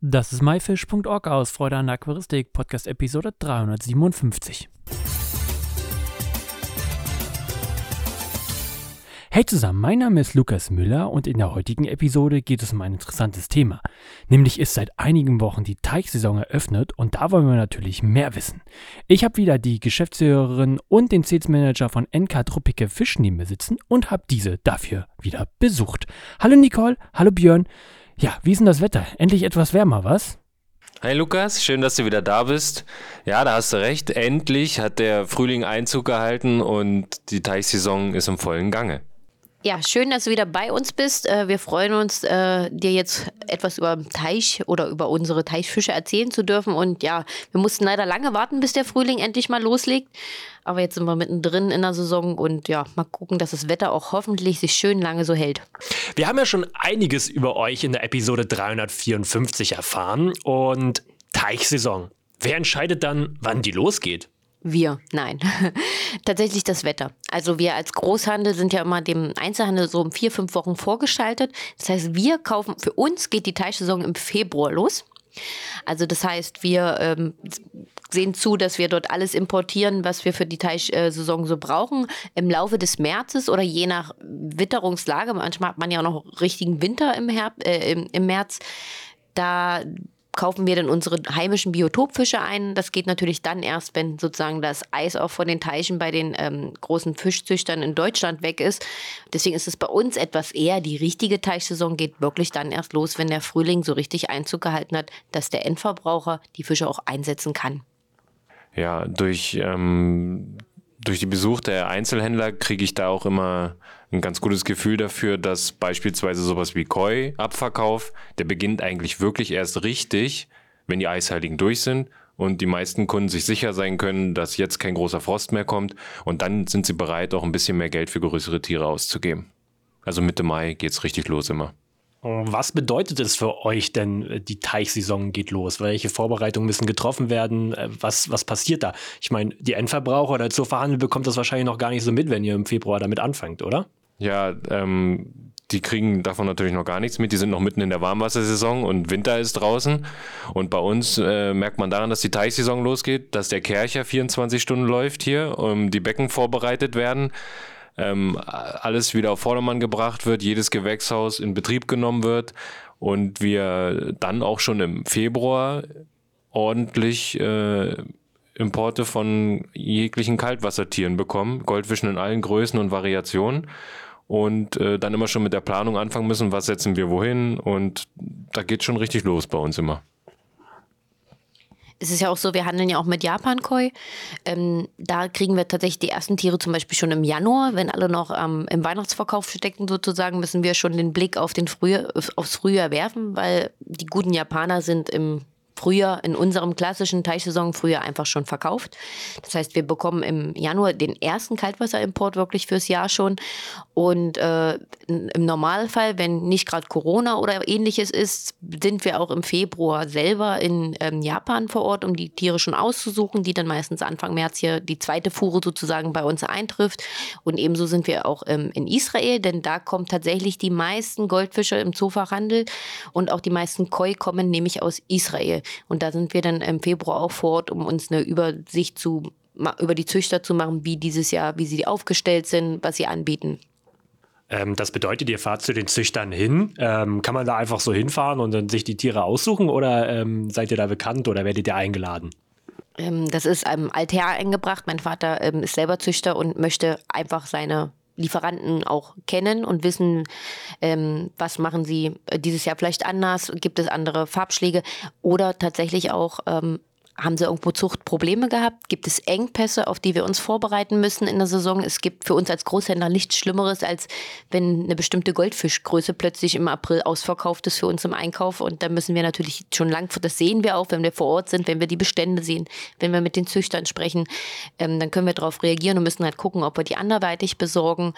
Das ist myfish.org aus Freude an der Aquaristik, Podcast Episode 357. Hey zusammen, mein Name ist Lukas Müller und in der heutigen Episode geht es um ein interessantes Thema. Nämlich ist seit einigen Wochen die Teichsaison eröffnet und da wollen wir natürlich mehr wissen. Ich habe wieder die Geschäftsführerin und den Sales von NK Tropike Fisch neben mir sitzen und habe diese dafür wieder besucht. Hallo Nicole, hallo Björn. Ja, wie ist denn das Wetter? Endlich etwas wärmer, was? Hi Lukas, schön, dass du wieder da bist. Ja, da hast du recht. Endlich hat der Frühling Einzug gehalten und die Teichsaison ist im vollen Gange. Ja, schön, dass du wieder bei uns bist. Äh, wir freuen uns, äh, dir jetzt etwas über Teich oder über unsere Teichfische erzählen zu dürfen. Und ja, wir mussten leider lange warten, bis der Frühling endlich mal loslegt. Aber jetzt sind wir mittendrin in der Saison und ja, mal gucken, dass das Wetter auch hoffentlich sich schön lange so hält. Wir haben ja schon einiges über euch in der Episode 354 erfahren. Und Teichsaison. Wer entscheidet dann, wann die losgeht? Wir, nein. Tatsächlich das Wetter. Also wir als Großhandel sind ja immer dem Einzelhandel so um vier, fünf Wochen vorgeschaltet. Das heißt, wir kaufen, für uns geht die Teichsaison im Februar los. Also das heißt, wir ähm, sehen zu, dass wir dort alles importieren, was wir für die Teichsaison so brauchen. Im Laufe des Märzes oder je nach Witterungslage, manchmal hat man ja auch noch richtigen Winter im, Herb, äh, im, im März, da kaufen wir dann unsere heimischen Biotopfische ein. Das geht natürlich dann erst, wenn sozusagen das Eis auch von den Teichen bei den ähm, großen Fischzüchtern in Deutschland weg ist. Deswegen ist es bei uns etwas eher, die richtige Teichsaison geht wirklich dann erst los, wenn der Frühling so richtig Einzug gehalten hat, dass der Endverbraucher die Fische auch einsetzen kann. Ja, durch, ähm, durch die Besuch der Einzelhändler kriege ich da auch immer ein ganz gutes Gefühl dafür, dass beispielsweise sowas wie Koi-Abverkauf, der beginnt eigentlich wirklich erst richtig, wenn die Eisheiligen durch sind und die meisten Kunden sich sicher sein können, dass jetzt kein großer Frost mehr kommt und dann sind sie bereit, auch ein bisschen mehr Geld für größere Tiere auszugeben. Also Mitte Mai geht's richtig los immer. Was bedeutet es für euch denn, die Teichsaison geht los? Welche Vorbereitungen müssen getroffen werden? Was, was passiert da? Ich meine, die Endverbraucher oder zur Verhandel bekommt das wahrscheinlich noch gar nicht so mit, wenn ihr im Februar damit anfangt, oder? Ja, ähm, die kriegen davon natürlich noch gar nichts mit. Die sind noch mitten in der Warmwassersaison und Winter ist draußen. Und bei uns äh, merkt man daran, dass die Teichsaison losgeht, dass der Kercher 24 Stunden läuft hier, um die Becken vorbereitet werden. Ähm, alles wieder auf Vordermann gebracht wird, jedes Gewächshaus in Betrieb genommen wird und wir dann auch schon im Februar ordentlich äh, Importe von jeglichen Kaltwassertieren bekommen, Goldfischen in allen Größen und Variationen und äh, dann immer schon mit der Planung anfangen müssen, was setzen wir wohin und da geht schon richtig los bei uns immer. Es ist ja auch so, wir handeln ja auch mit Japan-Koi. Ähm, da kriegen wir tatsächlich die ersten Tiere zum Beispiel schon im Januar. Wenn alle noch ähm, im Weihnachtsverkauf stecken, sozusagen, müssen wir schon den Blick auf den Frühjahr, aufs Frühjahr werfen, weil die guten Japaner sind im früher in unserem klassischen Teichsaison früher einfach schon verkauft. Das heißt, wir bekommen im Januar den ersten Kaltwasserimport wirklich fürs Jahr schon. Und äh, im Normalfall, wenn nicht gerade Corona oder ähnliches ist, sind wir auch im Februar selber in ähm, Japan vor Ort, um die Tiere schon auszusuchen, die dann meistens Anfang März hier die zweite Fuhre sozusagen bei uns eintrifft. Und ebenso sind wir auch ähm, in Israel, denn da kommen tatsächlich die meisten Goldfische im Zoofachhandel und auch die meisten Koi kommen nämlich aus Israel. Und da sind wir dann im Februar auch vor Ort, um uns eine Übersicht zu, über die Züchter zu machen, wie dieses Jahr, wie sie aufgestellt sind, was sie anbieten. Ähm, das bedeutet, ihr fahrt zu den Züchtern hin. Ähm, kann man da einfach so hinfahren und dann sich die Tiere aussuchen oder ähm, seid ihr da bekannt oder werdet ihr eingeladen? Ähm, das ist einem Alter eingebracht. Mein Vater ähm, ist selber Züchter und möchte einfach seine Lieferanten auch kennen und wissen, ähm, was machen sie äh, dieses Jahr vielleicht anders, gibt es andere Farbschläge oder tatsächlich auch ähm, haben sie irgendwo Zuchtprobleme gehabt? Gibt es Engpässe, auf die wir uns vorbereiten müssen in der Saison? Es gibt für uns als Großhändler nichts Schlimmeres, als wenn eine bestimmte Goldfischgröße plötzlich im April ausverkauft ist für uns im Einkauf. Und da müssen wir natürlich schon lang, das sehen wir auch, wenn wir vor Ort sind, wenn wir die Bestände sehen, wenn wir mit den Züchtern sprechen, ähm, dann können wir darauf reagieren und müssen halt gucken, ob wir die anderweitig besorgen.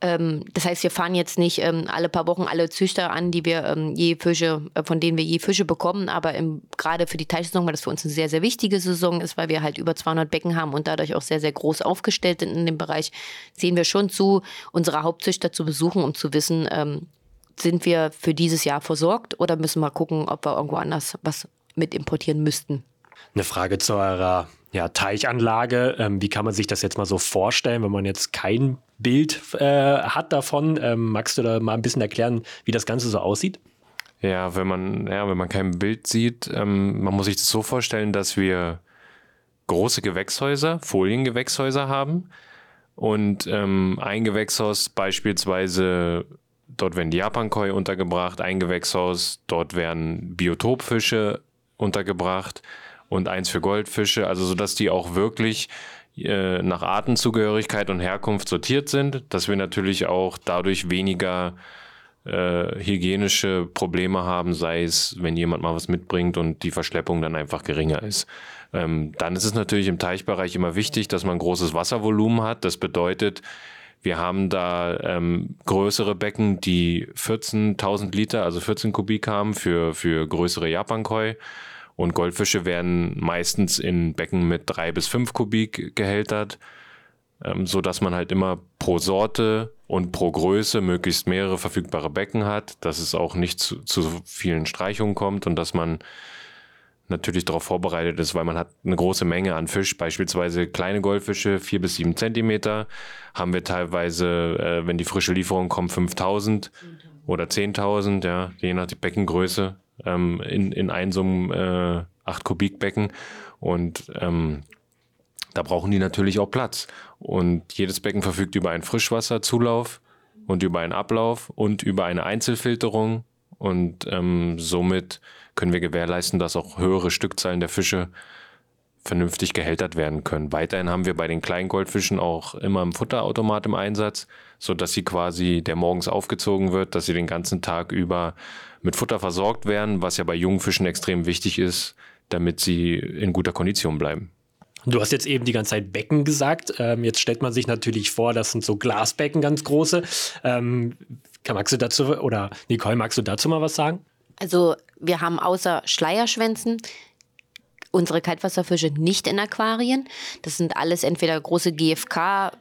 Ähm, das heißt, wir fahren jetzt nicht ähm, alle paar Wochen alle Züchter an, die wir ähm, je Fische, äh, von denen wir je Fische bekommen, aber gerade für die Teichsaison, weil das für uns eine sehr, sehr wichtige Saison ist, weil wir halt über 200 Becken haben und dadurch auch sehr, sehr groß aufgestellt sind in dem Bereich, sehen wir schon zu, unsere Hauptzüchter zu besuchen, um zu wissen, ähm, sind wir für dieses Jahr versorgt oder müssen wir gucken, ob wir irgendwo anders was mit importieren müssten? Eine Frage zu eurer ja, Teichanlage. Ähm, wie kann man sich das jetzt mal so vorstellen, wenn man jetzt kein Bild äh, hat davon? Ähm, magst du da mal ein bisschen erklären, wie das Ganze so aussieht? Ja, wenn man, ja, wenn man kein Bild sieht, ähm, man muss sich das so vorstellen, dass wir große Gewächshäuser, Foliengewächshäuser haben. Und ähm, ein Gewächshaus beispielsweise, dort werden die Japankoi untergebracht, ein Gewächshaus, dort werden Biotopfische untergebracht und eins für Goldfische, also sodass die auch wirklich äh, nach Artenzugehörigkeit und Herkunft sortiert sind, dass wir natürlich auch dadurch weniger äh, hygienische Probleme haben, sei es, wenn jemand mal was mitbringt und die Verschleppung dann einfach geringer ist. Ähm, dann ist es natürlich im Teichbereich immer wichtig, dass man großes Wasservolumen hat. Das bedeutet, wir haben da ähm, größere Becken, die 14.000 Liter, also 14 Kubik haben für, für größere Japankoi. Und Goldfische werden meistens in Becken mit drei bis fünf Kubik gehältert, ähm, so dass man halt immer pro Sorte und pro Größe möglichst mehrere verfügbare Becken hat, dass es auch nicht zu, zu vielen Streichungen kommt und dass man natürlich darauf vorbereitet ist, weil man hat eine große Menge an Fisch, beispielsweise kleine Goldfische, vier bis sieben Zentimeter, haben wir teilweise, äh, wenn die frische Lieferung kommt, 5000 oder 10.000, ja, je nach Beckengröße ähm, in, in einem so einem äh, 8 Kubik Becken und ähm, da brauchen die natürlich auch Platz. Und jedes Becken verfügt über einen Frischwasserzulauf und über einen Ablauf und über eine Einzelfilterung. Und ähm, somit können wir gewährleisten, dass auch höhere Stückzahlen der Fische vernünftig gehältert werden können. Weiterhin haben wir bei den kleinen Goldfischen auch immer einen Futterautomat im Einsatz, so dass sie quasi, der morgens aufgezogen wird, dass sie den ganzen Tag über mit Futter versorgt werden, was ja bei jungen Fischen extrem wichtig ist, damit sie in guter Kondition bleiben. Du hast jetzt eben die ganze Zeit Becken gesagt. Ähm, jetzt stellt man sich natürlich vor, das sind so Glasbecken, ganz große. Ähm, magst du dazu, oder Nicole, magst du dazu mal was sagen? Also, wir haben außer Schleierschwänzen unsere Kaltwasserfische nicht in Aquarien. Das sind alles entweder große GFK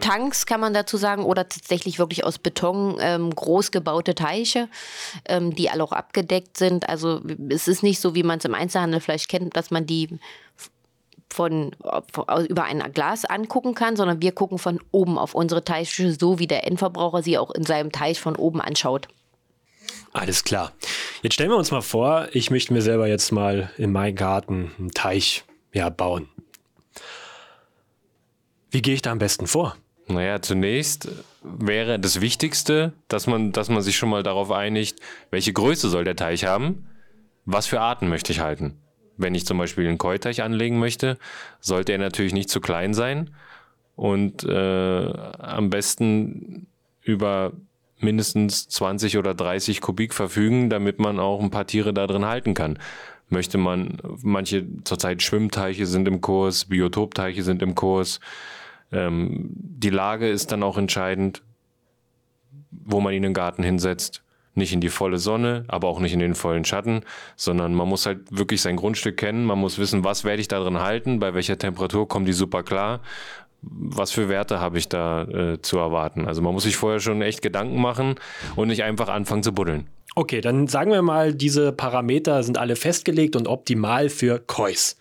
Tanks kann man dazu sagen oder tatsächlich wirklich aus Beton ähm, groß gebaute Teiche, ähm, die alle auch abgedeckt sind. Also es ist nicht so, wie man es im Einzelhandel vielleicht kennt, dass man die von, von, über ein Glas angucken kann, sondern wir gucken von oben auf unsere Teiche, so wie der Endverbraucher sie auch in seinem Teich von oben anschaut. Alles klar. Jetzt stellen wir uns mal vor, ich möchte mir selber jetzt mal in meinen Garten einen Teich ja, bauen. Wie gehe ich da am besten vor? Naja, zunächst wäre das Wichtigste, dass man, dass man sich schon mal darauf einigt, welche Größe soll der Teich haben, was für Arten möchte ich halten. Wenn ich zum Beispiel einen Keuteich anlegen möchte, sollte er natürlich nicht zu klein sein und äh, am besten über mindestens 20 oder 30 Kubik verfügen, damit man auch ein paar Tiere da drin halten kann. Möchte man, manche zurzeit Schwimmteiche sind im Kurs, Biotopteiche sind im Kurs, ähm, die Lage ist dann auch entscheidend, wo man ihn im Garten hinsetzt. Nicht in die volle Sonne, aber auch nicht in den vollen Schatten, sondern man muss halt wirklich sein Grundstück kennen. Man muss wissen, was werde ich da drin halten, bei welcher Temperatur kommen die super klar, was für Werte habe ich da äh, zu erwarten. Also man muss sich vorher schon echt Gedanken machen und nicht einfach anfangen zu buddeln. Okay, dann sagen wir mal, diese Parameter sind alle festgelegt und optimal für Kois.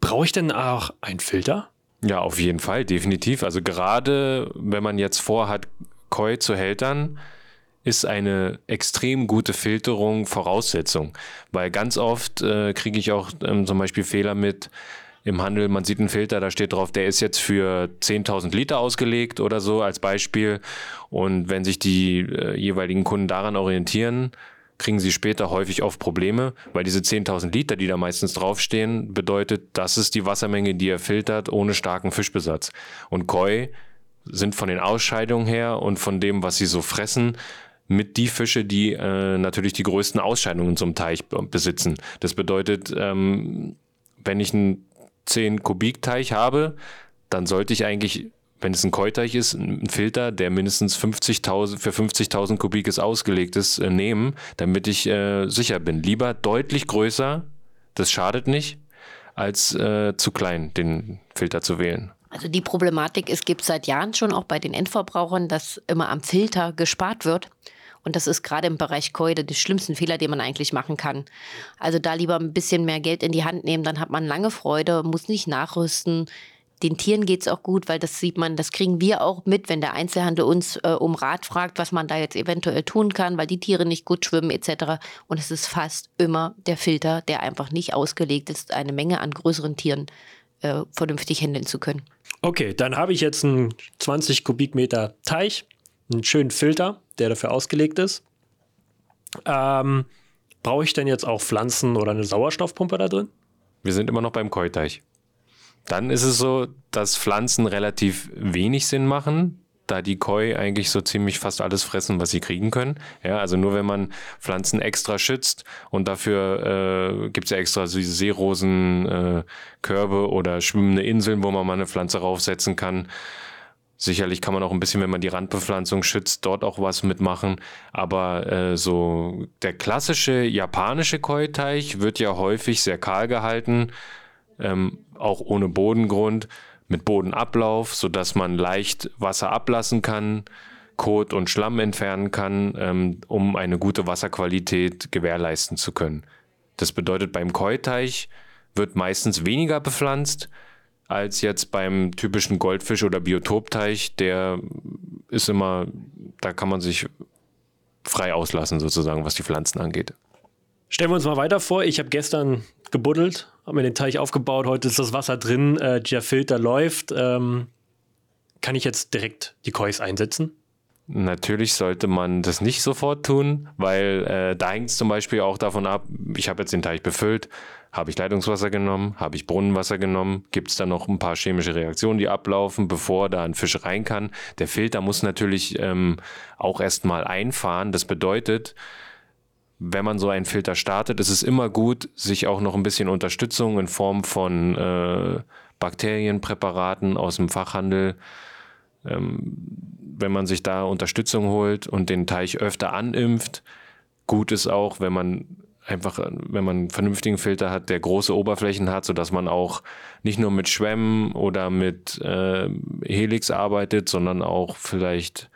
Brauche ich denn auch einen Filter? Ja, auf jeden Fall, definitiv. Also gerade wenn man jetzt vorhat, Koi zu hältern, ist eine extrem gute Filterung Voraussetzung. Weil ganz oft äh, kriege ich auch ähm, zum Beispiel Fehler mit im Handel. Man sieht einen Filter, da steht drauf, der ist jetzt für 10.000 Liter ausgelegt oder so als Beispiel. Und wenn sich die äh, jeweiligen Kunden daran orientieren, kriegen sie später häufig oft Probleme, weil diese 10.000 Liter, die da meistens draufstehen, bedeutet, das ist die Wassermenge, die er filtert, ohne starken Fischbesatz. Und Koi sind von den Ausscheidungen her und von dem, was sie so fressen, mit die Fische, die äh, natürlich die größten Ausscheidungen zum Teich besitzen. Das bedeutet, ähm, wenn ich einen 10 Kubik Teich habe, dann sollte ich eigentlich wenn es ein Keuteich ist, ein Filter, der mindestens 50.000 für 50.000 Kubik ist ausgelegt ist, äh, nehmen, damit ich äh, sicher bin. Lieber deutlich größer, das schadet nicht, als äh, zu klein den Filter zu wählen. Also die Problematik, es gibt seit Jahren schon auch bei den Endverbrauchern, dass immer am Filter gespart wird. Und das ist gerade im Bereich Koi der schlimmste Fehler, den man eigentlich machen kann. Also da lieber ein bisschen mehr Geld in die Hand nehmen, dann hat man lange Freude, muss nicht nachrüsten. Den Tieren geht es auch gut, weil das sieht man, das kriegen wir auch mit, wenn der Einzelhandel uns äh, um Rat fragt, was man da jetzt eventuell tun kann, weil die Tiere nicht gut schwimmen etc. Und es ist fast immer der Filter, der einfach nicht ausgelegt ist, eine Menge an größeren Tieren äh, vernünftig handeln zu können. Okay, dann habe ich jetzt einen 20 Kubikmeter Teich, einen schönen Filter, der dafür ausgelegt ist. Ähm, Brauche ich denn jetzt auch Pflanzen oder eine Sauerstoffpumpe da drin? Wir sind immer noch beim Keuteich. Dann ist es so, dass Pflanzen relativ wenig Sinn machen, da die Koi eigentlich so ziemlich fast alles fressen, was sie kriegen können. Ja, also nur wenn man Pflanzen extra schützt und dafür äh, gibt es ja extra so diese Seerosenkörbe äh, oder schwimmende Inseln, wo man mal eine Pflanze raufsetzen kann. Sicherlich kann man auch ein bisschen, wenn man die Randbepflanzung schützt, dort auch was mitmachen. Aber äh, so der klassische japanische Koi-Teich wird ja häufig sehr kahl gehalten, ähm, auch ohne Bodengrund mit Bodenablauf, sodass man leicht Wasser ablassen kann, Kot und Schlamm entfernen kann, ähm, um eine gute Wasserqualität gewährleisten zu können. Das bedeutet, beim Keuteich wird meistens weniger bepflanzt als jetzt beim typischen Goldfisch- oder Biotopteich. Der ist immer, da kann man sich frei auslassen, sozusagen, was die Pflanzen angeht. Stellen wir uns mal weiter vor. Ich habe gestern gebuddelt, habe mir den Teich aufgebaut. Heute ist das Wasser drin, äh, der Filter läuft. Ähm, kann ich jetzt direkt die Kois einsetzen? Natürlich sollte man das nicht sofort tun, weil äh, da hängt es zum Beispiel auch davon ab, ich habe jetzt den Teich befüllt, habe ich Leitungswasser genommen, habe ich Brunnenwasser genommen, gibt es da noch ein paar chemische Reaktionen, die ablaufen, bevor da ein Fisch rein kann. Der Filter muss natürlich ähm, auch erstmal einfahren. Das bedeutet, wenn man so einen Filter startet, ist es immer gut, sich auch noch ein bisschen Unterstützung in Form von äh, Bakterienpräparaten aus dem Fachhandel, ähm, wenn man sich da Unterstützung holt und den Teich öfter animpft. Gut ist auch, wenn man einfach, wenn man einen vernünftigen Filter hat, der große Oberflächen hat, sodass man auch nicht nur mit Schwämmen oder mit äh, Helix arbeitet, sondern auch vielleicht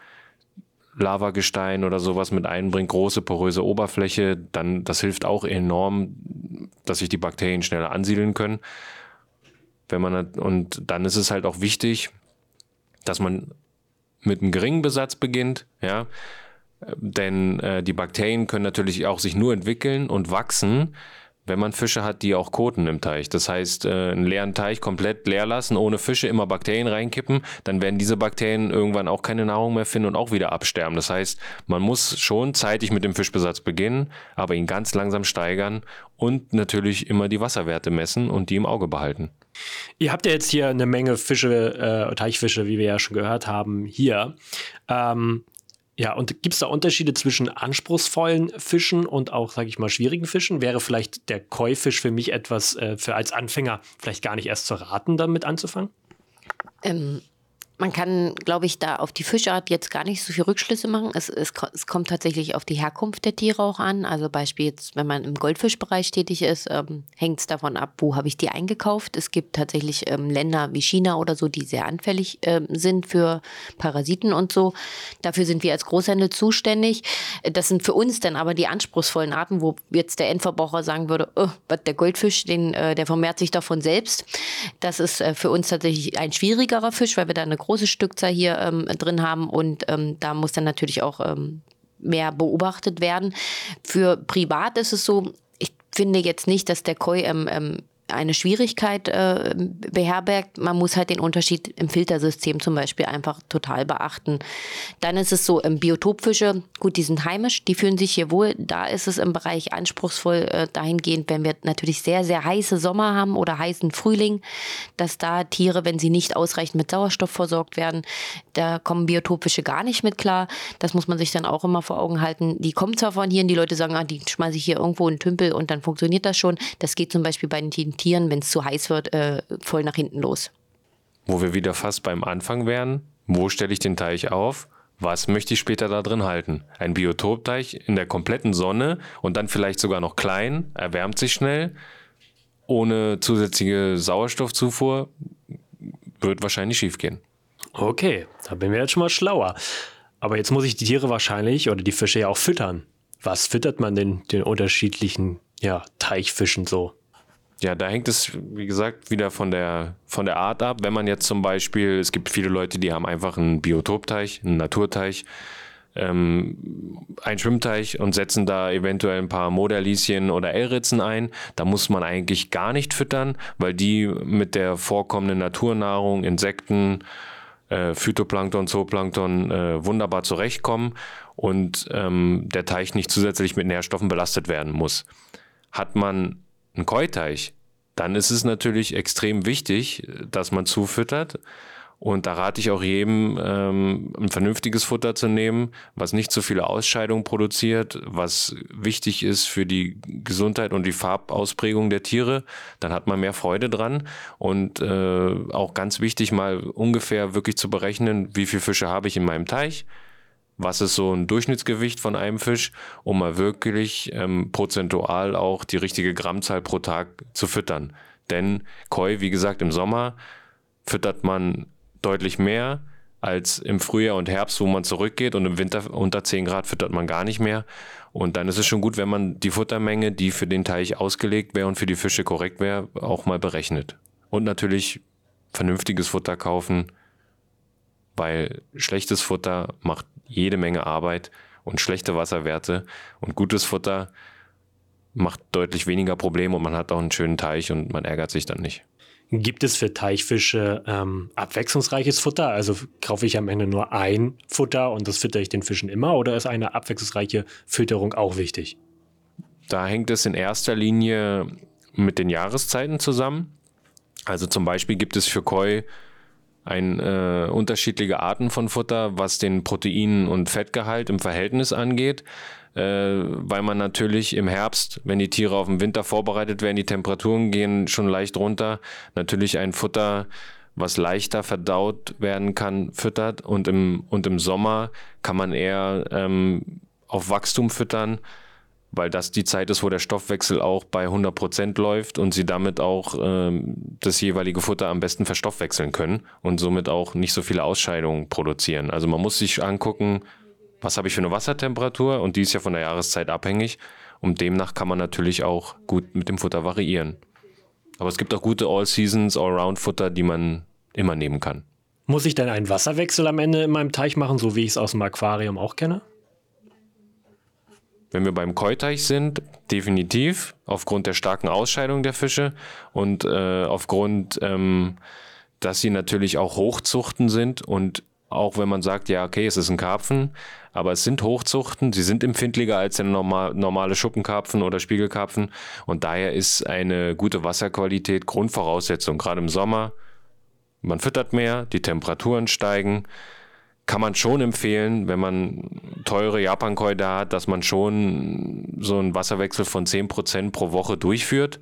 Lavagestein oder sowas mit einbringt, große poröse Oberfläche, dann das hilft auch enorm, dass sich die Bakterien schneller ansiedeln können. Wenn man und dann ist es halt auch wichtig, dass man mit einem geringen Besatz beginnt, ja, denn äh, die Bakterien können natürlich auch sich nur entwickeln und wachsen, wenn man Fische hat, die auch koten im Teich. Das heißt, äh, einen leeren Teich komplett leer lassen, ohne Fische, immer Bakterien reinkippen, dann werden diese Bakterien irgendwann auch keine Nahrung mehr finden und auch wieder absterben. Das heißt, man muss schon zeitig mit dem Fischbesatz beginnen, aber ihn ganz langsam steigern und natürlich immer die Wasserwerte messen und die im Auge behalten. Ihr habt ja jetzt hier eine Menge Fische, äh, Teichfische, wie wir ja schon gehört haben, hier. Ähm, ja, und gibt es da Unterschiede zwischen anspruchsvollen Fischen und auch, sage ich mal, schwierigen Fischen? Wäre vielleicht der Koi-Fisch für mich etwas äh, für als Anfänger vielleicht gar nicht erst zu raten, damit anzufangen? Ähm, man kann, glaube ich, da auf die Fischart jetzt gar nicht so viel Rückschlüsse machen. Es, es, es, kommt tatsächlich auf die Herkunft der Tiere auch an. Also Beispiel jetzt, wenn man im Goldfischbereich tätig ist, ähm, hängt es davon ab, wo habe ich die eingekauft. Es gibt tatsächlich ähm, Länder wie China oder so, die sehr anfällig ähm, sind für Parasiten und so. Dafür sind wir als Großhändler zuständig. Das sind für uns dann aber die anspruchsvollen Arten, wo jetzt der Endverbraucher sagen würde, oh, der Goldfisch, den, äh, der vermehrt sich davon selbst. Das ist äh, für uns tatsächlich ein schwierigerer Fisch, weil wir da eine große Stückzahl hier ähm, drin haben und ähm, da muss dann natürlich auch ähm, mehr beobachtet werden. Für privat ist es so, ich finde jetzt nicht, dass der Koi ähm, ähm, eine Schwierigkeit äh, beherbergt. Man muss halt den Unterschied im Filtersystem zum Beispiel einfach total beachten. Dann ist es so, im Biotopfische, gut, die sind heimisch, die fühlen sich hier wohl. Da ist es im Bereich anspruchsvoll äh, dahingehend, wenn wir natürlich sehr, sehr heiße Sommer haben oder heißen Frühling, dass da Tiere, wenn sie nicht ausreichend mit Sauerstoff versorgt werden, da kommen Biotopfische gar nicht mit klar. Das muss man sich dann auch immer vor Augen halten. Die kommen zwar von hier und die Leute sagen, ah, die schmeiße ich hier irgendwo in einen Tümpel und dann funktioniert das schon. Das geht zum Beispiel bei den Tieren, wenn es zu heiß wird, äh, voll nach hinten los. Wo wir wieder fast beim Anfang wären, wo stelle ich den Teich auf? Was möchte ich später da drin halten? Ein Biotopteich in der kompletten Sonne und dann vielleicht sogar noch klein, erwärmt sich schnell, ohne zusätzliche Sauerstoffzufuhr. wird wahrscheinlich schief gehen. Okay, da bin wir jetzt schon mal schlauer. Aber jetzt muss ich die Tiere wahrscheinlich oder die Fische ja auch füttern. Was füttert man denn den unterschiedlichen ja, Teichfischen so? Ja, da hängt es, wie gesagt, wieder von der, von der Art ab. Wenn man jetzt zum Beispiel, es gibt viele Leute, die haben einfach einen Biotopteich, einen Naturteich, ähm, einen Schwimmteich und setzen da eventuell ein paar Moderlieschen oder L-Ritzen ein. Da muss man eigentlich gar nicht füttern, weil die mit der vorkommenden Naturnahrung, Insekten, äh, Phytoplankton, Zooplankton äh, wunderbar zurechtkommen und ähm, der Teich nicht zusätzlich mit Nährstoffen belastet werden muss. Hat man einen Keuteich, dann ist es natürlich extrem wichtig, dass man zufüttert. Und da rate ich auch jedem, ähm, ein vernünftiges Futter zu nehmen, was nicht so viele Ausscheidungen produziert, was wichtig ist für die Gesundheit und die Farbausprägung der Tiere. Dann hat man mehr Freude dran. Und äh, auch ganz wichtig, mal ungefähr wirklich zu berechnen, wie viele Fische habe ich in meinem Teich was ist so ein Durchschnittsgewicht von einem Fisch, um mal wirklich ähm, prozentual auch die richtige Grammzahl pro Tag zu füttern. Denn Koi, wie gesagt, im Sommer füttert man deutlich mehr als im Frühjahr und Herbst, wo man zurückgeht und im Winter unter 10 Grad füttert man gar nicht mehr. Und dann ist es schon gut, wenn man die Futtermenge, die für den Teich ausgelegt wäre und für die Fische korrekt wäre, auch mal berechnet. Und natürlich vernünftiges Futter kaufen, weil schlechtes Futter macht jede Menge Arbeit und schlechte Wasserwerte und gutes Futter macht deutlich weniger Probleme und man hat auch einen schönen Teich und man ärgert sich dann nicht. Gibt es für Teichfische ähm, abwechslungsreiches Futter? Also kaufe ich am Ende nur ein Futter und das fütter ich den Fischen immer oder ist eine abwechslungsreiche Fütterung auch wichtig? Da hängt es in erster Linie mit den Jahreszeiten zusammen. Also zum Beispiel gibt es für Koi ein, äh, unterschiedliche Arten von Futter, was den Protein- und Fettgehalt im Verhältnis angeht, äh, weil man natürlich im Herbst, wenn die Tiere auf den Winter vorbereitet werden, die Temperaturen gehen schon leicht runter, natürlich ein Futter, was leichter verdaut werden kann, füttert. Und im, und im Sommer kann man eher ähm, auf Wachstum füttern weil das die Zeit ist, wo der Stoffwechsel auch bei 100 Prozent läuft und sie damit auch ähm, das jeweilige Futter am besten verstoffwechseln können und somit auch nicht so viele Ausscheidungen produzieren. Also man muss sich angucken, was habe ich für eine Wassertemperatur und die ist ja von der Jahreszeit abhängig und demnach kann man natürlich auch gut mit dem Futter variieren. Aber es gibt auch gute All-Seasons, All-Round-Futter, die man immer nehmen kann. Muss ich denn einen Wasserwechsel am Ende in meinem Teich machen, so wie ich es aus dem Aquarium auch kenne? Wenn wir beim Keuteich sind, definitiv aufgrund der starken Ausscheidung der Fische und äh, aufgrund, ähm, dass sie natürlich auch Hochzuchten sind und auch wenn man sagt, ja, okay, es ist ein Karpfen, aber es sind Hochzuchten, sie sind empfindlicher als der normal, normale Schuppenkarpfen oder Spiegelkarpfen und daher ist eine gute Wasserqualität Grundvoraussetzung, gerade im Sommer. Man füttert mehr, die Temperaturen steigen, kann man schon empfehlen, wenn man teure Japankoi da hat, dass man schon so einen Wasserwechsel von 10% pro Woche durchführt.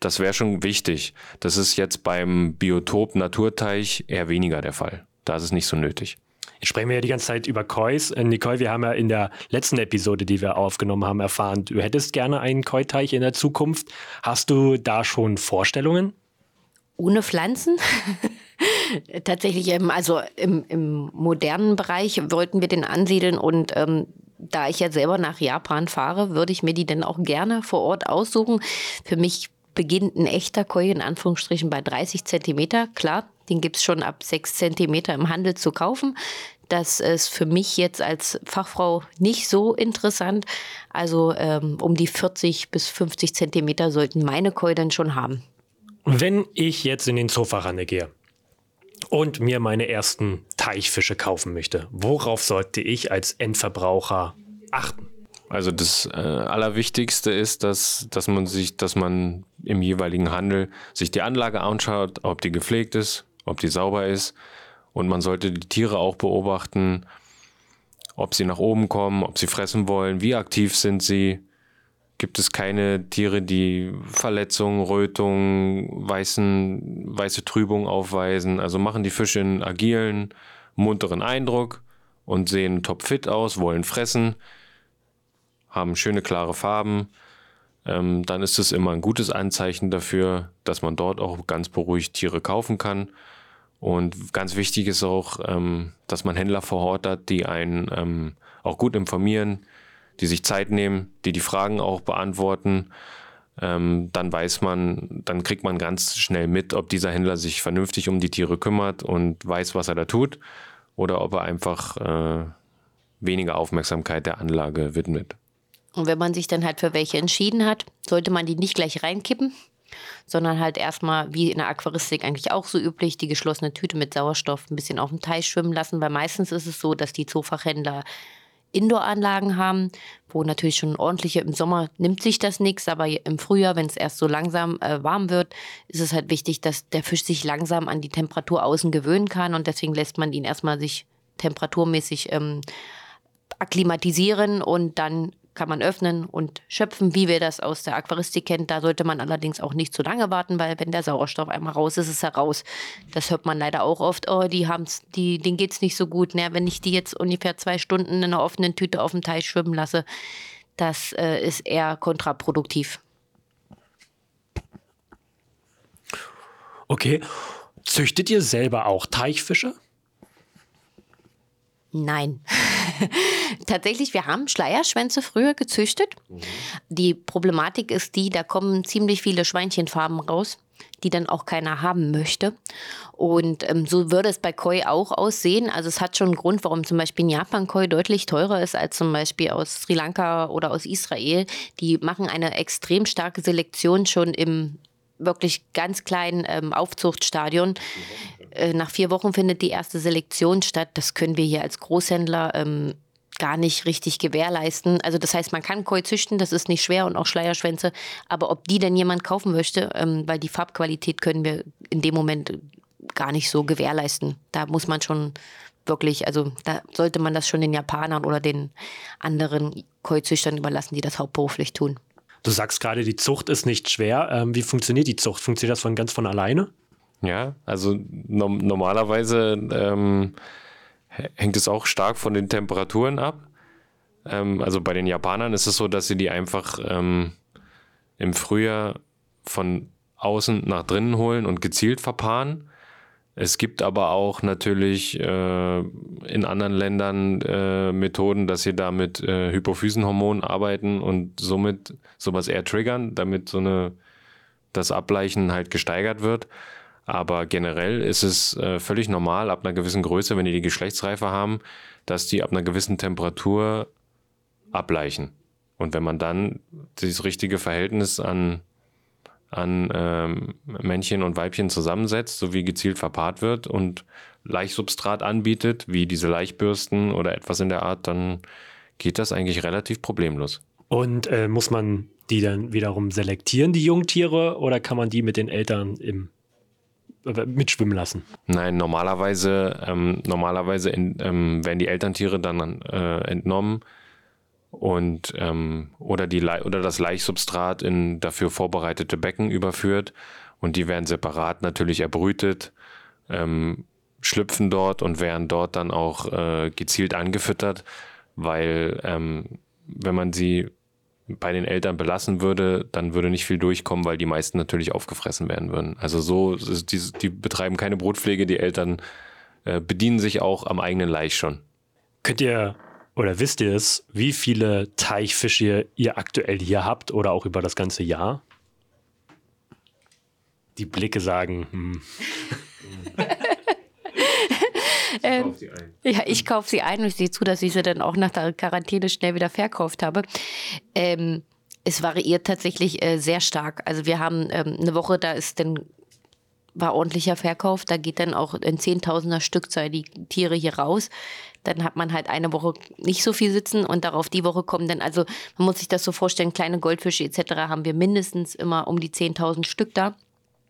Das wäre schon wichtig. Das ist jetzt beim Biotop Naturteich eher weniger der Fall. Da ist es nicht so nötig. Jetzt sprechen wir ja die ganze Zeit über Kois. Äh, Nicole, wir haben ja in der letzten Episode, die wir aufgenommen haben, erfahren, du hättest gerne einen Koi-Teich in der Zukunft. Hast du da schon Vorstellungen? Ohne Pflanzen? Tatsächlich, ähm, also im, im, modernen Bereich wollten wir den ansiedeln und ähm, da ich ja selber nach Japan fahre, würde ich mir die dann auch gerne vor Ort aussuchen. Für mich beginnt ein echter Koi in Anführungsstrichen bei 30 Zentimeter. Klar, den gibt es schon ab 6 Zentimeter im Handel zu kaufen. Das ist für mich jetzt als Fachfrau nicht so interessant. Also ähm, um die 40 bis 50 Zentimeter sollten meine Koi dann schon haben. Wenn ich jetzt in den Zoofachhandel gehe, und mir meine ersten Teichfische kaufen möchte, worauf sollte ich als Endverbraucher achten? Also das äh, Allerwichtigste ist, dass, dass man sich, dass man im jeweiligen Handel sich die Anlage anschaut, ob die gepflegt ist, ob die sauber ist. Und man sollte die Tiere auch beobachten, ob sie nach oben kommen, ob sie fressen wollen, wie aktiv sind sie gibt es keine Tiere, die Verletzungen, Rötungen, weißen, weiße Trübung aufweisen. Also machen die Fische einen agilen, munteren Eindruck und sehen topfit aus, wollen fressen, haben schöne, klare Farben. Ähm, dann ist es immer ein gutes Anzeichen dafür, dass man dort auch ganz beruhigt Tiere kaufen kann. Und ganz wichtig ist auch, ähm, dass man Händler vor Ort hat, die einen ähm, auch gut informieren, die sich Zeit nehmen, die die Fragen auch beantworten. Ähm, dann weiß man, dann kriegt man ganz schnell mit, ob dieser Händler sich vernünftig um die Tiere kümmert und weiß, was er da tut, oder ob er einfach äh, weniger Aufmerksamkeit der Anlage widmet. Und wenn man sich dann halt für welche entschieden hat, sollte man die nicht gleich reinkippen, sondern halt erstmal, wie in der Aquaristik eigentlich auch so üblich, die geschlossene Tüte mit Sauerstoff ein bisschen auf dem Teich schwimmen lassen, weil meistens ist es so, dass die Zoofachhändler Indoor-Anlagen haben, wo natürlich schon ordentliche, im Sommer nimmt sich das nichts, aber im Frühjahr, wenn es erst so langsam äh, warm wird, ist es halt wichtig, dass der Fisch sich langsam an die Temperatur außen gewöhnen kann und deswegen lässt man ihn erstmal sich temperaturmäßig ähm, akklimatisieren und dann kann man öffnen und schöpfen, wie wir das aus der Aquaristik kennen. Da sollte man allerdings auch nicht zu lange warten, weil wenn der Sauerstoff einmal raus ist, ist er raus. Das hört man leider auch oft. Oh, die haben's, die, denen geht es nicht so gut. Naja, wenn ich die jetzt ungefähr zwei Stunden in einer offenen Tüte auf dem Teich schwimmen lasse, das äh, ist eher kontraproduktiv. Okay. Züchtet ihr selber auch Teichfische? Nein. Tatsächlich, wir haben Schleierschwänze früher gezüchtet. Mhm. Die Problematik ist die, da kommen ziemlich viele Schweinchenfarben raus, die dann auch keiner haben möchte. Und ähm, so würde es bei Koi auch aussehen. Also es hat schon einen Grund, warum zum Beispiel in Japan Koi deutlich teurer ist als zum Beispiel aus Sri Lanka oder aus Israel. Die machen eine extrem starke Selektion schon im wirklich ganz kleinen ähm, Aufzuchtstadion. Äh, nach vier Wochen findet die erste Selektion statt. Das können wir hier als Großhändler ähm, gar nicht richtig gewährleisten. Also das heißt, man kann Koi züchten, das ist nicht schwer und auch Schleierschwänze. Aber ob die denn jemand kaufen möchte, ähm, weil die Farbqualität können wir in dem Moment gar nicht so gewährleisten. Da muss man schon wirklich, also da sollte man das schon den Japanern oder den anderen Koi-Züchtern überlassen, die das hauptberuflich tun. Du sagst gerade, die Zucht ist nicht schwer. Ähm, wie funktioniert die Zucht? Funktioniert das von ganz von alleine? Ja, also no normalerweise ähm, hängt es auch stark von den Temperaturen ab. Ähm, also bei den Japanern ist es so, dass sie die einfach ähm, im Frühjahr von außen nach drinnen holen und gezielt verpaaren. Es gibt aber auch natürlich äh, in anderen Ländern äh, Methoden, dass sie da mit äh, Hypophysenhormonen arbeiten und somit sowas eher triggern, damit so eine, das Ableichen halt gesteigert wird. Aber generell ist es äh, völlig normal ab einer gewissen Größe, wenn die die Geschlechtsreife haben, dass die ab einer gewissen Temperatur ableichen. Und wenn man dann dieses richtige Verhältnis an an ähm, Männchen und Weibchen zusammensetzt, sowie gezielt verpaart wird und Laichsubstrat anbietet, wie diese Laichbürsten oder etwas in der Art, dann geht das eigentlich relativ problemlos. Und äh, muss man die dann wiederum selektieren, die Jungtiere, oder kann man die mit den Eltern im, äh, mitschwimmen lassen? Nein, normalerweise, ähm, normalerweise in, ähm, werden die Elterntiere dann äh, entnommen und ähm, oder, die, oder das Laichsubstrat in dafür vorbereitete Becken überführt und die werden separat natürlich erbrütet, ähm, schlüpfen dort und werden dort dann auch äh, gezielt angefüttert, weil ähm, wenn man sie bei den Eltern belassen würde, dann würde nicht viel durchkommen, weil die meisten natürlich aufgefressen werden würden. Also so, die, die betreiben keine Brutpflege, die Eltern äh, bedienen sich auch am eigenen Laich schon. Könnt ihr oder wisst ihr es, wie viele Teichfische ihr aktuell hier habt oder auch über das ganze Jahr? Die Blicke sagen, hm. ähm, ja, ich kaufe sie ein und ich sehe zu, dass ich sie dann auch nach der Quarantäne schnell wieder verkauft habe. Ähm, es variiert tatsächlich äh, sehr stark. Also wir haben ähm, eine Woche, da ist dann war ordentlicher Verkauf. Da geht dann auch in Zehntausender Stückzahl die Tiere hier raus. Dann hat man halt eine Woche nicht so viel sitzen und darauf die Woche kommen dann, also man muss sich das so vorstellen, kleine Goldfische etc. haben wir mindestens immer um die 10.000 Stück da.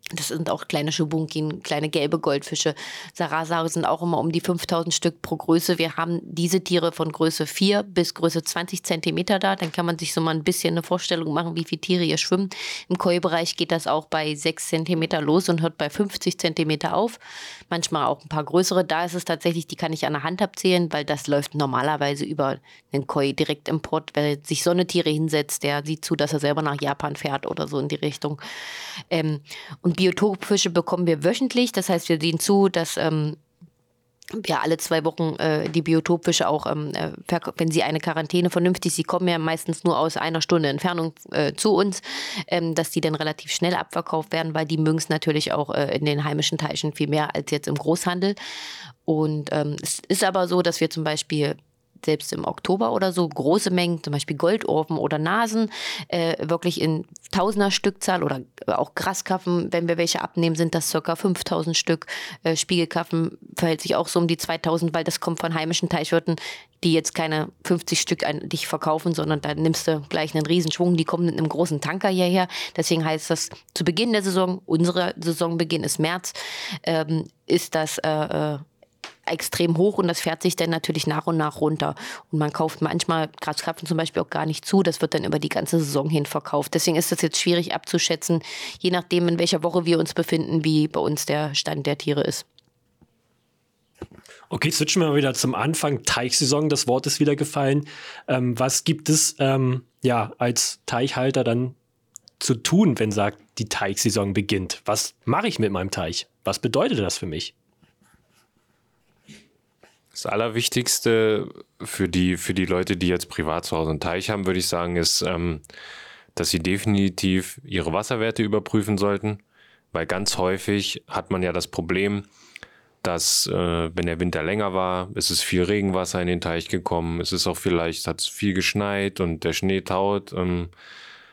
Das sind auch kleine Schubunkin, kleine gelbe Goldfische. Sarasa sind auch immer um die 5000 Stück pro Größe. Wir haben diese Tiere von Größe 4 bis Größe 20 Zentimeter da. Dann kann man sich so mal ein bisschen eine Vorstellung machen, wie viele Tiere hier schwimmen. Im Koi-Bereich geht das auch bei 6 Zentimeter los und hört bei 50 Zentimeter auf. Manchmal auch ein paar größere. Da ist es tatsächlich, die kann ich an der Hand abzählen, weil das läuft normalerweise über einen Koi-Direktimport. Wer sich so eine Tiere hinsetzt, der sieht zu, dass er selber nach Japan fährt oder so in die Richtung. Ähm, und Biotopfische bekommen wir wöchentlich. Das heißt, wir sehen zu, dass ähm, ja alle zwei Wochen äh, die Biotopfische auch, ähm, äh, wenn sie eine Quarantäne vernünftig, sie kommen ja meistens nur aus einer Stunde Entfernung äh, zu uns, ähm, dass die dann relativ schnell abverkauft werden, weil die mögen es natürlich auch äh, in den heimischen Teichen viel mehr als jetzt im Großhandel. Und ähm, es ist aber so, dass wir zum Beispiel selbst im Oktober oder so große Mengen, zum Beispiel Goldorfen oder Nasen, äh, wirklich in Tausender Stückzahl oder auch Graskarpfen, wenn wir welche abnehmen, sind das circa 5000 Stück. Äh, Spiegelkarpfen verhält sich auch so um die 2000, weil das kommt von heimischen Teichwirten, die jetzt keine 50 Stück an dich verkaufen, sondern da nimmst du gleich einen Riesenschwung, die kommen mit einem großen Tanker hierher. Deswegen heißt das zu Beginn der Saison, unsere Saisonbeginn ist März, ähm, ist das äh, äh extrem hoch und das fährt sich dann natürlich nach und nach runter. Und man kauft manchmal Graskarpfen zum Beispiel auch gar nicht zu. Das wird dann über die ganze Saison hin verkauft. Deswegen ist das jetzt schwierig abzuschätzen, je nachdem, in welcher Woche wir uns befinden, wie bei uns der Stand der Tiere ist. Okay, switchen wir mal wieder zum Anfang. Teichsaison, das Wort ist wieder gefallen. Ähm, was gibt es ähm, ja als Teichhalter dann zu tun, wenn sagt, die Teichsaison beginnt? Was mache ich mit meinem Teich? Was bedeutet das für mich? Das Allerwichtigste für die, für die Leute, die jetzt privat zu Hause einen Teich haben, würde ich sagen, ist, ähm, dass sie definitiv ihre Wasserwerte überprüfen sollten, weil ganz häufig hat man ja das Problem, dass äh, wenn der Winter länger war, ist es viel Regenwasser in den Teich gekommen, es ist auch vielleicht, hat es viel geschneit und der Schnee taut. Ähm,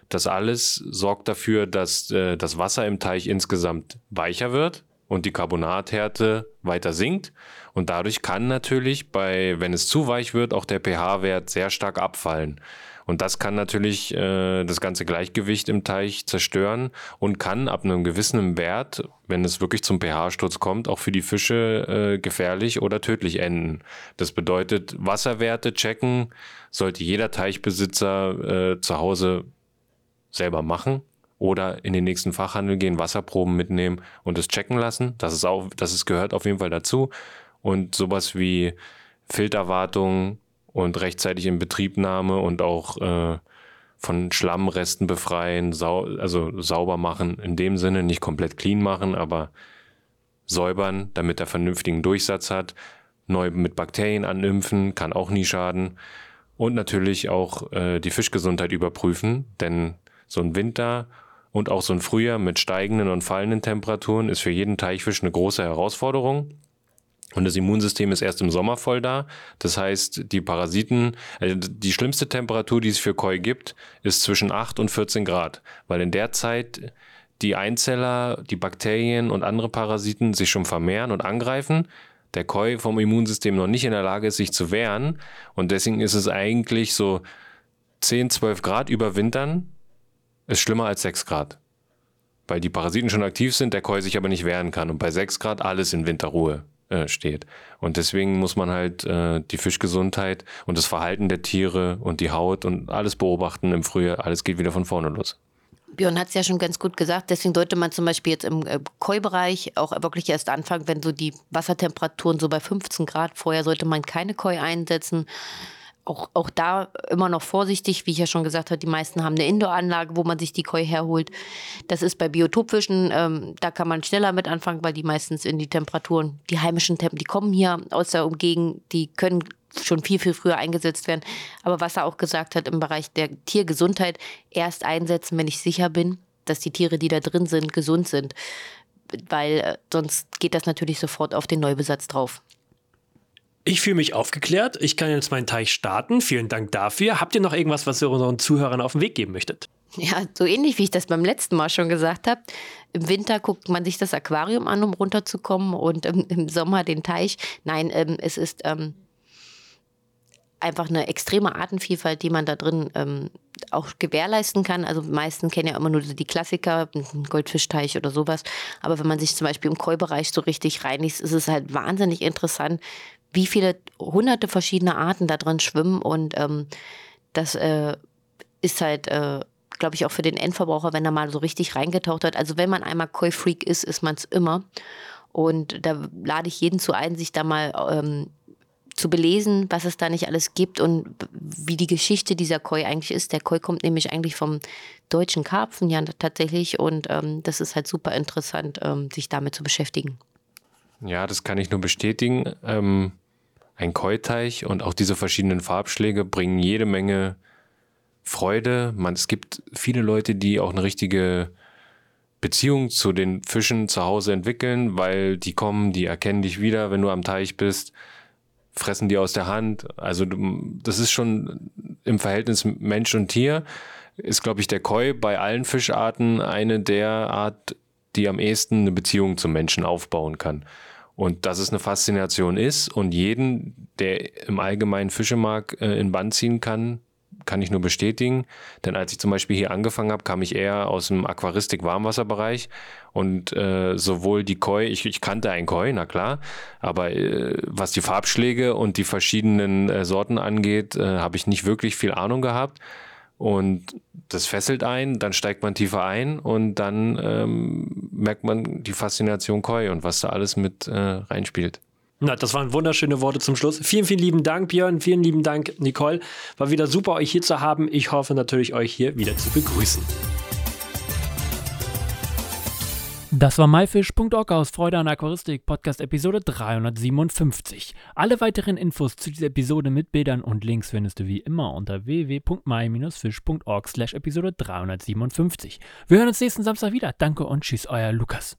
das alles sorgt dafür, dass äh, das Wasser im Teich insgesamt weicher wird und die Carbonathärte weiter sinkt. Und dadurch kann natürlich bei, wenn es zu weich wird, auch der pH-Wert sehr stark abfallen. Und das kann natürlich äh, das ganze Gleichgewicht im Teich zerstören und kann ab einem gewissen Wert, wenn es wirklich zum pH-Sturz kommt, auch für die Fische äh, gefährlich oder tödlich enden. Das bedeutet, Wasserwerte checken sollte jeder Teichbesitzer äh, zu Hause selber machen oder in den nächsten Fachhandel gehen, Wasserproben mitnehmen und es checken lassen. Das ist auch, das ist, gehört auf jeden Fall dazu. Und sowas wie Filterwartung und rechtzeitig in Betriebnahme und auch äh, von Schlammresten befreien, sau also sauber machen, in dem Sinne nicht komplett clean machen, aber säubern, damit er vernünftigen Durchsatz hat. Neu mit Bakterien animpfen, kann auch nie schaden. Und natürlich auch äh, die Fischgesundheit überprüfen, denn so ein Winter und auch so ein Frühjahr mit steigenden und fallenden Temperaturen ist für jeden Teichfisch eine große Herausforderung. Und das Immunsystem ist erst im Sommer voll da. Das heißt, die Parasiten, also die schlimmste Temperatur, die es für Koi gibt, ist zwischen 8 und 14 Grad, weil in der Zeit die Einzeller, die Bakterien und andere Parasiten sich schon vermehren und angreifen. Der Koi vom Immunsystem noch nicht in der Lage ist, sich zu wehren. Und deswegen ist es eigentlich so 10, 12 Grad überwintern ist schlimmer als 6 Grad. Weil die Parasiten schon aktiv sind, der Koi sich aber nicht wehren kann und bei 6 Grad alles in Winterruhe äh, steht. Und deswegen muss man halt äh, die Fischgesundheit und das Verhalten der Tiere und die Haut und alles beobachten im Frühjahr. Alles geht wieder von vorne los. Björn hat es ja schon ganz gut gesagt. Deswegen sollte man zum Beispiel jetzt im äh, Koi-Bereich auch wirklich erst anfangen, wenn so die Wassertemperaturen so bei 15 Grad vorher sollte man keine Koi einsetzen auch, auch da immer noch vorsichtig, wie ich ja schon gesagt habe, die meisten haben eine Indoor-Anlage, wo man sich die Koi herholt. Das ist bei Biotopfischen, ähm, da kann man schneller mit anfangen, weil die meistens in die Temperaturen, die heimischen Temperaturen, die kommen hier aus der Umgegend, die können schon viel, viel früher eingesetzt werden. Aber was er auch gesagt hat im Bereich der Tiergesundheit, erst einsetzen, wenn ich sicher bin, dass die Tiere, die da drin sind, gesund sind. Weil äh, sonst geht das natürlich sofort auf den Neubesatz drauf. Ich fühle mich aufgeklärt. Ich kann jetzt meinen Teich starten. Vielen Dank dafür. Habt ihr noch irgendwas, was ihr unseren Zuhörern auf den Weg geben möchtet? Ja, so ähnlich wie ich das beim letzten Mal schon gesagt habe. Im Winter guckt man sich das Aquarium an, um runterzukommen und im, im Sommer den Teich. Nein, ähm, es ist ähm, einfach eine extreme Artenvielfalt, die man da drin ähm, auch gewährleisten kann. Also meisten kennen ja immer nur die Klassiker, Goldfischteich oder sowas. Aber wenn man sich zum Beispiel im Koi-Bereich so richtig reinigt, ist es halt wahnsinnig interessant, wie viele hunderte verschiedene Arten da drin schwimmen und ähm, das äh, ist halt, äh, glaube ich, auch für den Endverbraucher, wenn er mal so richtig reingetaucht hat. Also wenn man einmal Koi-Freak ist, ist man es immer. Und da lade ich jeden zu ein, sich da mal ähm, zu belesen, was es da nicht alles gibt und wie die Geschichte dieser Koi eigentlich ist. Der Koi kommt nämlich eigentlich vom deutschen Karpfen ja tatsächlich und ähm, das ist halt super interessant, ähm, sich damit zu beschäftigen. Ja, das kann ich nur bestätigen. Ähm, ein Koi-Teich und auch diese verschiedenen Farbschläge bringen jede Menge Freude. Man, es gibt viele Leute, die auch eine richtige Beziehung zu den Fischen zu Hause entwickeln, weil die kommen, die erkennen dich wieder, wenn du am Teich bist, fressen die aus der Hand. Also das ist schon im Verhältnis Mensch und Tier, ist, glaube ich, der Koi bei allen Fischarten eine der Art, die am ehesten eine Beziehung zum Menschen aufbauen kann. Und dass es eine Faszination ist und jeden, der im Allgemeinen Fische mag, äh, in Band ziehen kann, kann ich nur bestätigen. Denn als ich zum Beispiel hier angefangen habe, kam ich eher aus dem Aquaristik-Warmwasserbereich und äh, sowohl die Koi, ich, ich, kannte ein Koi, na klar, aber äh, was die Farbschläge und die verschiedenen äh, Sorten angeht, äh, habe ich nicht wirklich viel Ahnung gehabt. Und das fesselt ein, dann steigt man tiefer ein und dann ähm, merkt man die Faszination Koi und was da alles mit äh, reinspielt. Na, das waren wunderschöne Worte zum Schluss. Vielen, vielen lieben Dank, Björn. Vielen lieben Dank, Nicole. War wieder super, euch hier zu haben. Ich hoffe natürlich, euch hier wieder zu begrüßen. Das war myfish.org aus Freude an Aquaristik, Podcast Episode 357. Alle weiteren Infos zu dieser Episode mit Bildern und Links findest du wie immer unter www.my-fish.org slash Episode 357. Wir hören uns nächsten Samstag wieder. Danke und tschüss, euer Lukas.